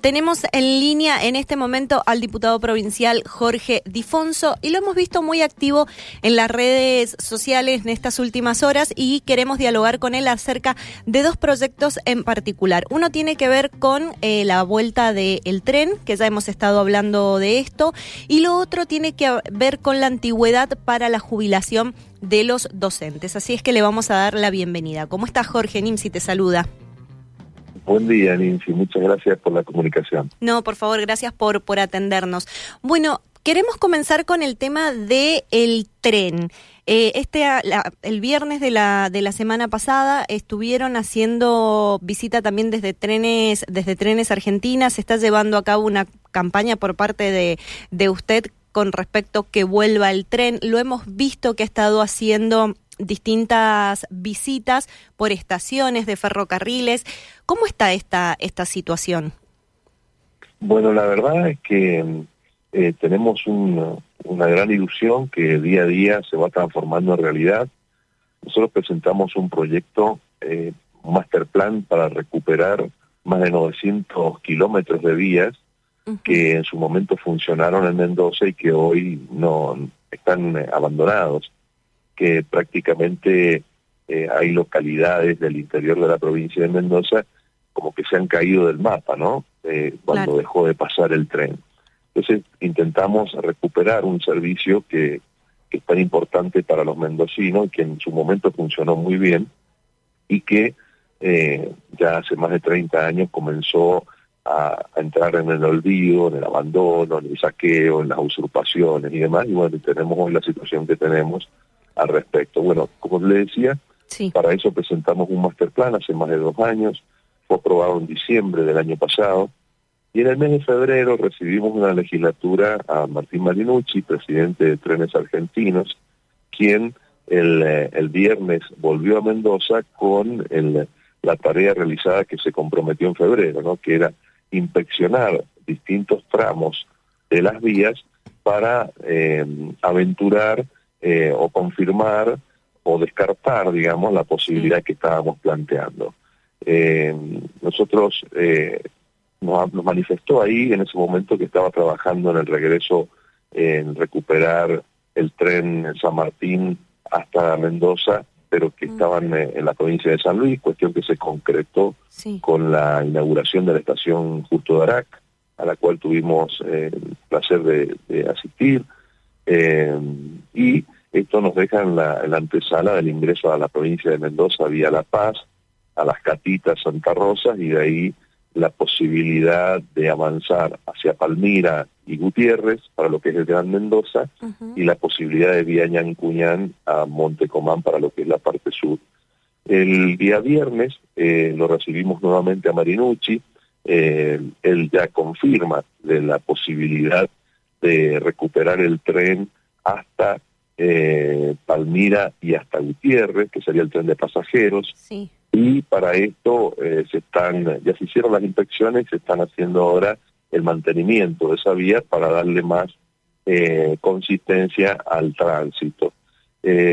Tenemos en línea en este momento al diputado provincial Jorge Difonso y lo hemos visto muy activo en las redes sociales en estas últimas horas y queremos dialogar con él acerca de dos proyectos en particular. Uno tiene que ver con eh, la vuelta del tren, que ya hemos estado hablando de esto, y lo otro tiene que ver con la antigüedad para la jubilación de los docentes. Así es que le vamos a dar la bienvenida. ¿Cómo está Jorge? Nimsi te saluda. Buen día, Nancy. Muchas gracias por la comunicación. No, por favor, gracias por, por atendernos. Bueno, queremos comenzar con el tema del el tren. Eh, este, el viernes de la, de la semana pasada estuvieron haciendo visita también desde trenes, desde trenes argentinas. Se está llevando a cabo una campaña por parte de, de usted con respecto que vuelva el tren. Lo hemos visto que ha estado haciendo distintas visitas por estaciones de ferrocarriles. ¿Cómo está esta, esta situación? Bueno, la verdad es que eh, tenemos una gran ilusión que día a día se va transformando en realidad. Nosotros presentamos un proyecto, eh, un master plan para recuperar más de 900 kilómetros de vías que en su momento funcionaron en Mendoza y que hoy no están eh, abandonados que prácticamente eh, hay localidades del interior de la provincia de Mendoza como que se han caído del mapa, ¿no? Eh, cuando dejó de pasar el tren. Entonces intentamos recuperar un servicio que, es tan importante para los mendocinos, que en su momento funcionó muy bien y que eh, ya hace más de 30 años comenzó a, a, entrar en el olvido, en el abandono, en el saqueo, en las usurpaciones y demás. Y bueno, tenemos hoy la situación que tenemos al respecto. Bueno, como le decía, para eso presentamos un master plan hace más de dos años, fue aprobado en diciembre del año pasado, y en el mes de febrero recibimos una legislatura a Martín Marinucci, presidente de Trenes Argentinos, quien el, eh, el viernes volvió a Mendoza con el, la tarea realizada que se comprometió en febrero, ¿no? que era inspeccionar distintos tramos de las vías para eh, aventurar eh, o confirmar o descartar, digamos, la posibilidad que estábamos planteando. Eh, nosotros eh, nos, manifestó ahí en ese momento que estaba trabajando en el regreso en recuperar el tren en San Martín hasta Mendoza, pero que estaban en la provincia de San Luis, cuestión que se concretó con la inauguración de la estación Justo de Arac, a la cual tuvimos el placer de asistir. Eh, y esto nos deja en la, antesala del ingreso a la provincia de Mendoza vía La Paz, a las Catitas Santa Rosa y de ahí la posibilidad de avanzar hacia Palmira y Gutiérrez para lo que es el Gran Mendoza y la posibilidad de vía Ñancuñán a Montecomán para lo que es la parte sur. El día viernes eh, lo recibimos nuevamente a Marinucci, eh, él ya confirma de la posibilidad de recuperar el tren hasta eh, Palmira y hasta Gutiérrez, que sería el tren de pasajeros. Y para esto eh, se están, ya se hicieron las inspecciones, se están haciendo ahora el mantenimiento de esa vía para darle más eh, consistencia al tránsito.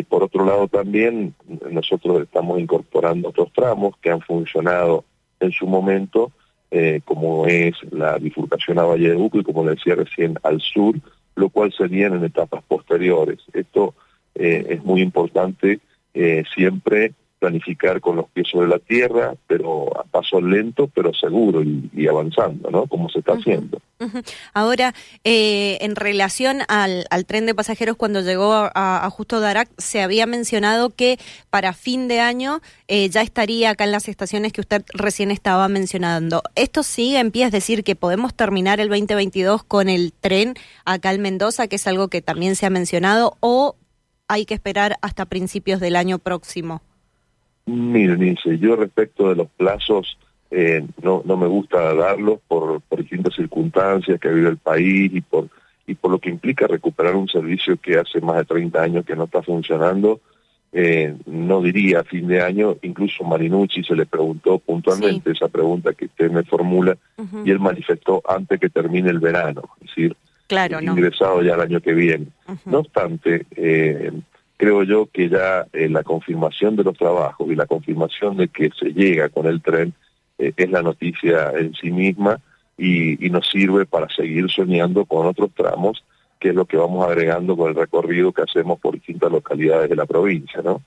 Por otro lado también nosotros estamos incorporando otros tramos que han funcionado en su momento, como es la bifurcación a Valle de Buco y como le decía recién al sur, lo cual serían en etapas posteriores. Esto eh, es muy importante eh, siempre planificar con los pies sobre la tierra, pero a paso lento, pero seguro y, avanzando, ¿no? Como se está haciendo. Ahora, eh, en relación al, tren de pasajeros cuando llegó a, Justo Darac, se había mencionado que para fin de año eh, ya estaría acá en las estaciones que usted recién estaba mencionando. ¿Esto sigue en pie? Es decir, que podemos terminar el 2022 con el tren acá en Mendoza, que es algo que también se ha mencionado, o hay que esperar hasta principios del año próximo? Miren, dice, yo respecto de los plazos, eh, no, no me gusta darlos por, por distintas circunstancias que vive el país y por, y por lo que implica recuperar un servicio que hace más de 30 años que no está funcionando. Eh, no diría a fin de año, incluso Marinucci se le preguntó puntualmente esa pregunta que usted me formula y él manifestó antes que termine el verano, es decir, claro, ingresado ya el año que viene. No obstante, eh, creo yo que ya eh, la confirmación de los trabajos y la confirmación de que se llega con el tren eh, es la noticia en sí misma y, y nos sirve para seguir soñando con otros tramos que es lo que vamos agregando con el recorrido que hacemos por distintas localidades de la provincia, ¿no?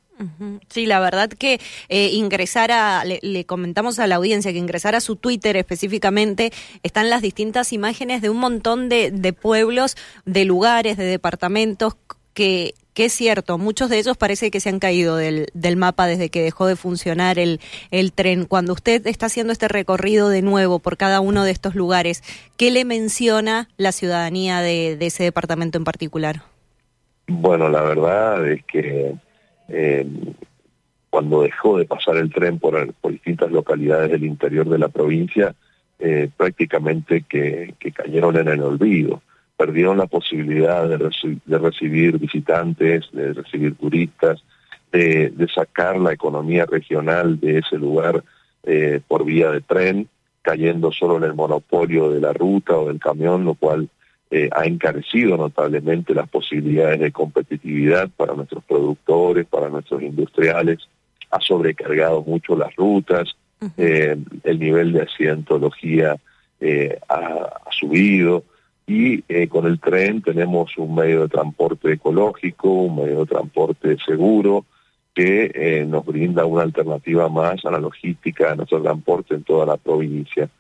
Sí, la verdad que eh, ingresar a, le, comentamos a la audiencia que ingresar a su Twitter específicamente, están las distintas imágenes de un montón de, de pueblos, de lugares, de departamentos que, es cierto, muchos de ellos parece que se han caído del, del mapa desde que dejó de funcionar el, el tren. Cuando usted está haciendo este recorrido de nuevo por cada uno de estos lugares, ¿qué le menciona la ciudadanía de, ese departamento en particular? Bueno, la verdad es que eh, cuando dejó de pasar el tren por, por, distintas localidades del interior de la provincia, eh, prácticamente que, que, cayeron en el olvido. Perdieron la posibilidad de, reci de recibir visitantes, de recibir turistas, de, de, sacar la economía regional de ese lugar eh, por vía de tren, cayendo solo en el monopolio de la ruta o del camión, lo cual eh, ha encarecido notablemente las posibilidades de competitividad para nuestros productores, para nuestros industriales, ha sobrecargado mucho las rutas, eh, el nivel de accidentología eh, ha, ha, subido y eh, con el tren tenemos un medio de transporte ecológico, un medio de transporte seguro que eh, nos brinda una alternativa más a la logística de nuestro transporte en toda la provincia.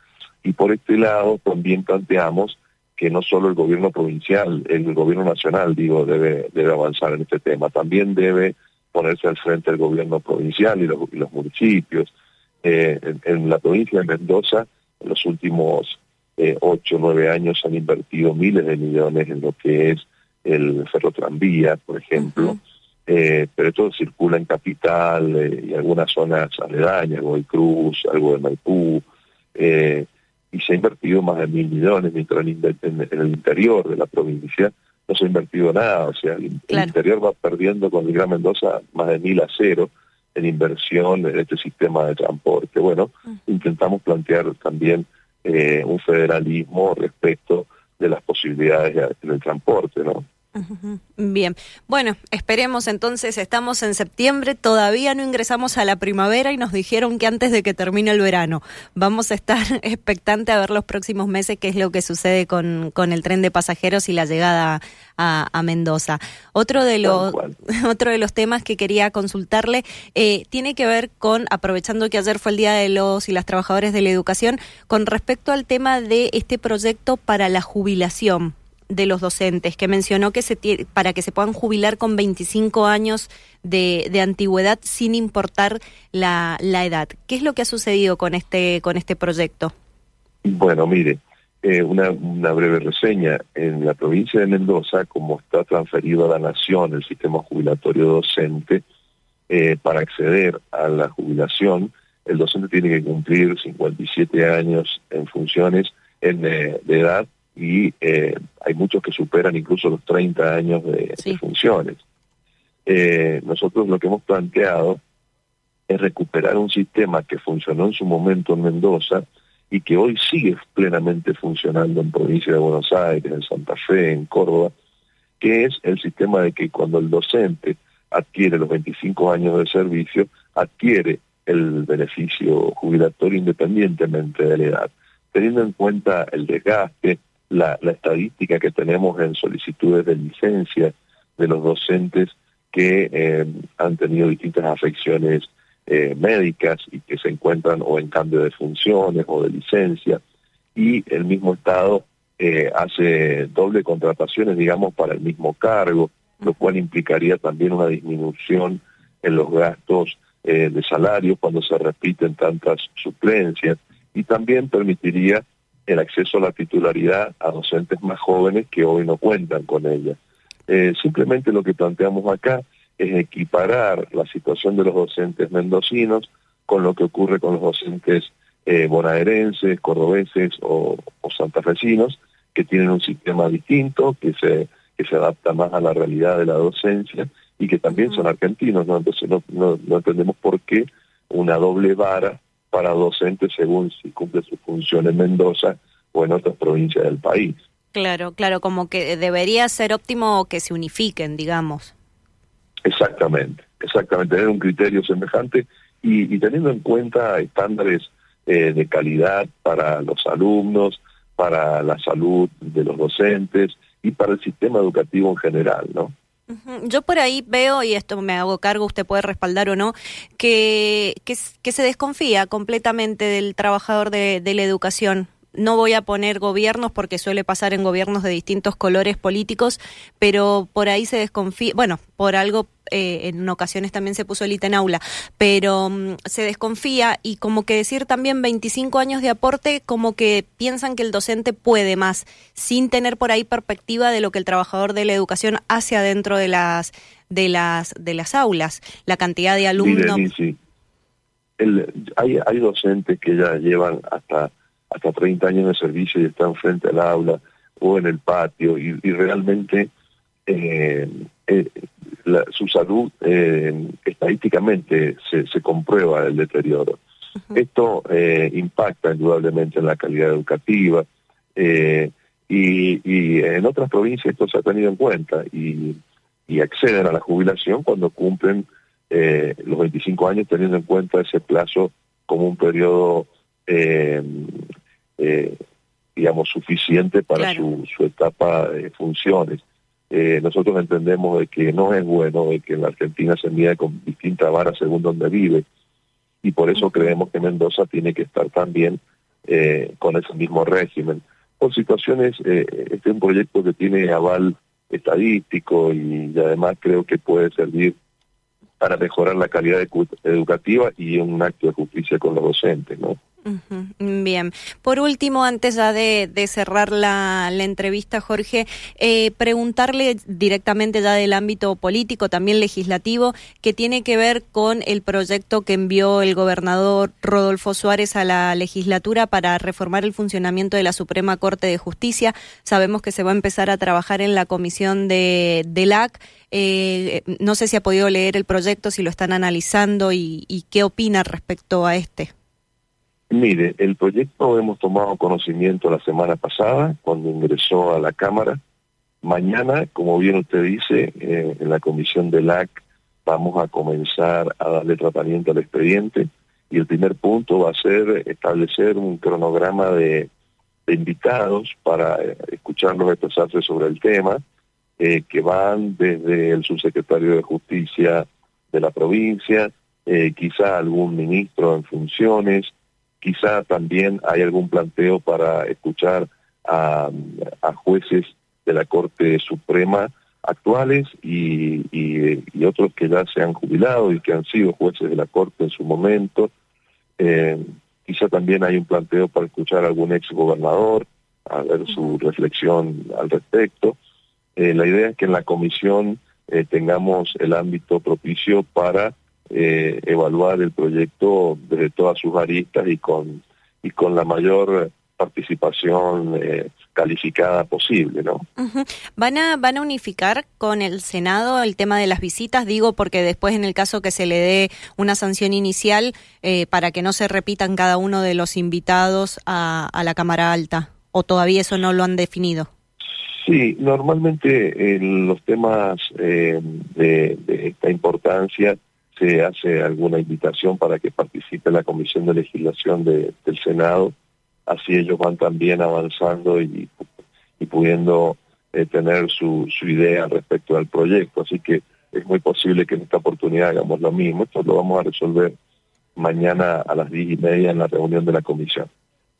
Y por este lado también planteamos que no solo el gobierno provincial, el gobierno nacional, digo, debe, debe avanzar en este tema, también debe ponerse al frente el gobierno provincial y los, municipios. Eh, en, en, la provincia de Mendoza, en los últimos eh, ocho, nueve años han invertido miles de millones en lo que es el ferrotranvía, por ejemplo, uh -huh. eh, pero todo circula en capital eh, y algunas zonas aledañas, Goy Cruz, algo de Maipú, eh, y se ha invertido más de mil millones, mientras en, el interior de la provincia no se ha invertido nada, o sea, el, claro. interior va perdiendo con el Gran Mendoza más de mil a cero en inversión en este sistema de transporte. Bueno, uh -huh. intentamos plantear también eh, un federalismo respecto de las posibilidades en el transporte, ¿no? Bien, bueno, esperemos entonces, estamos en septiembre, todavía no ingresamos a la primavera y nos dijeron que antes de que termine el verano. Vamos a estar expectante a ver los próximos meses qué es lo que sucede con, con el tren de pasajeros y la llegada a, a Mendoza. Otro de, los, otro de los temas que quería consultarle eh, tiene que ver con, aprovechando que ayer fue el Día de los y las Trabajadores de la Educación, con respecto al tema de este proyecto para la jubilación de los docentes, que mencionó que se para que se puedan jubilar con 25 años de, de antigüedad sin importar la, la, edad. ¿Qué es lo que ha sucedido con este, con este proyecto? Bueno, mire, eh, una, breve reseña. En la provincia de Mendoza, como está transferido a la nación el sistema jubilatorio docente, eh, para acceder a la jubilación, el docente tiene que cumplir 57 años en funciones en, eh, de edad y eh, hay muchos que superan incluso los 30 años de, sí. de funciones. Eh, nosotros lo que hemos planteado es recuperar un sistema que funcionó en su momento en Mendoza y que hoy sigue plenamente funcionando en provincia de Buenos Aires, en Santa Fe, en Córdoba, que es el sistema de que cuando el docente adquiere los 25 años de servicio, adquiere el beneficio jubilatorio independientemente de la edad, teniendo en cuenta el desgaste, la, estadística que tenemos en solicitudes de licencia de los docentes que eh, han tenido distintas afecciones eh, médicas y que se encuentran o en cambio de funciones o de licencia. Y el mismo Estado eh, hace doble contrataciones, digamos, para el mismo cargo, lo cual implicaría también una disminución en los gastos de salario cuando se repiten tantas suplencias y también permitiría el acceso a la titularidad a docentes más jóvenes que hoy no cuentan con ella. Eh, simplemente lo que planteamos acá es equiparar la situación de los docentes mendocinos con lo que ocurre con los docentes eh, bonaerenses, cordobeses o, o santafesinos, que tienen un sistema distinto, que se, que se adapta más a la realidad de la docencia y que también son argentinos, ¿no? Entonces no, no, no entendemos por qué una doble vara para docentes según si cumple su función en Mendoza o en otras provincias del país. Claro, claro, como que debería ser óptimo que se unifiquen, digamos. Exactamente, exactamente, tener un criterio semejante y, y teniendo en cuenta estándares eh, de calidad para los alumnos, para la salud de los docentes y para el sistema educativo en general, ¿no? Yo por ahí veo, y esto me hago cargo, usted puede respaldar o no, que, que, se desconfía completamente del trabajador de, de la educación no voy a poner gobiernos porque suele pasar en gobiernos de distintos colores políticos, pero por ahí se desconfía, bueno, por algo eh, en ocasiones también se puso el en aula, pero mm, se desconfía y como que decir también 25 años de aporte, como que piensan que el docente puede más, sin tener por ahí perspectiva de lo que el trabajador de la educación hace adentro de las de las de las aulas, la cantidad de alumnos. sí. hay, hay docentes que ya llevan hasta hasta 30 años de servicio y están frente al aula o en el patio y, realmente eh, eh, su salud eh, estadísticamente se, se, comprueba el deterioro. Esto impacta indudablemente en la calidad educativa y, y, en otras provincias esto se ha tenido en cuenta y, y acceden a la jubilación cuando cumplen los 25 años teniendo en cuenta ese plazo como un periodo eh, eh, digamos, suficiente para su, su, etapa de funciones. Eh, nosotros entendemos de que no es bueno de que en la Argentina se mida con distintas varas según donde vive y por eso creemos que Mendoza tiene que estar también eh, con ese mismo régimen. Por situaciones, eh, este es un proyecto que tiene aval estadístico y, además creo que puede servir para mejorar la calidad educativa y un acto de justicia con los docentes, ¿no? Bien. Por último, antes ya de, cerrar la, entrevista, Jorge, eh, preguntarle directamente ya del ámbito político, también legislativo, que tiene que ver con el proyecto que envió el gobernador Rodolfo Suárez a la legislatura para reformar el funcionamiento de la Suprema Corte de Justicia. Sabemos que se va a empezar a trabajar en la comisión de, del AC. Eh, no sé si ha podido leer el proyecto, si lo están analizando y, qué opina respecto a este. Mire, el proyecto hemos tomado conocimiento la semana pasada cuando ingresó a la Cámara. Mañana, como bien usted dice, eh, en la comisión del AC vamos a comenzar a darle tratamiento al expediente y el primer punto va a ser establecer un cronograma de, invitados para eh, escucharlos expresarse sobre el tema, eh, que van desde el subsecretario de Justicia de la provincia, quizá algún ministro en funciones, Quizá también hay algún planteo para escuchar a, jueces de la Corte Suprema actuales y, otros que ya se han jubilado y que han sido jueces de la Corte en su momento. Eh, quizá también hay un planteo para escuchar a algún ex gobernador, a ver su reflexión al respecto. Eh, la idea es que en la comisión eh, tengamos el ámbito propicio para eh, evaluar el proyecto desde todas sus aristas y con, y con la mayor participación calificada posible, ¿no? ¿Van a van a unificar con el Senado el tema de las visitas? Digo porque después en el caso que se le dé una sanción inicial para que no se repitan cada uno de los invitados a la Cámara Alta, o todavía eso no lo han definido. Sí, normalmente en los temas de, de, esta importancia se hace alguna invitación para que participe la Comisión de Legislación del Senado, así ellos van también avanzando y, y pudiendo eh, tener su, su idea respecto al proyecto, así que es muy posible que en esta oportunidad hagamos lo mismo, esto lo vamos a resolver mañana a las diez y media en la reunión de la comisión.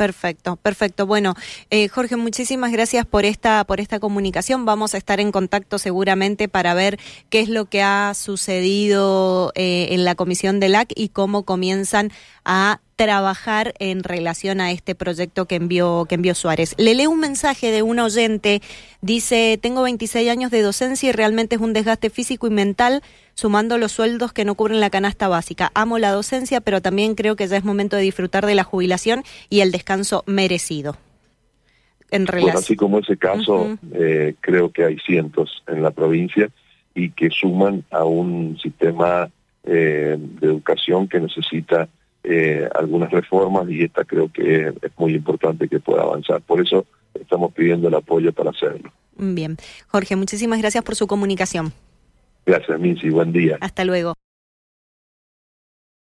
Perfecto, perfecto. Bueno, eh, Jorge, muchísimas gracias por esta por esta comunicación. Vamos a estar en contacto seguramente para ver qué es lo que ha sucedido eh, en la comisión del AC y cómo comienzan a trabajar en relación a este proyecto que envió, que envió Suárez. Le leo un mensaje de un oyente, dice, tengo 26 años de docencia y realmente es un desgaste físico y mental sumando los sueldos que no cubren la canasta básica. Amo la docencia, pero también creo que ya es momento de disfrutar de la jubilación y el descanso merecido. En relación... así como ese caso, eh, creo que hay cientos en la provincia y que suman a un sistema eh, de educación que necesita eh, algunas reformas y esta creo que es muy importante que pueda avanzar. Por eso estamos pidiendo el apoyo para hacerlo. Bien. Jorge, muchísimas gracias por su comunicación. Gracias, Minsi. Buen día. Hasta luego.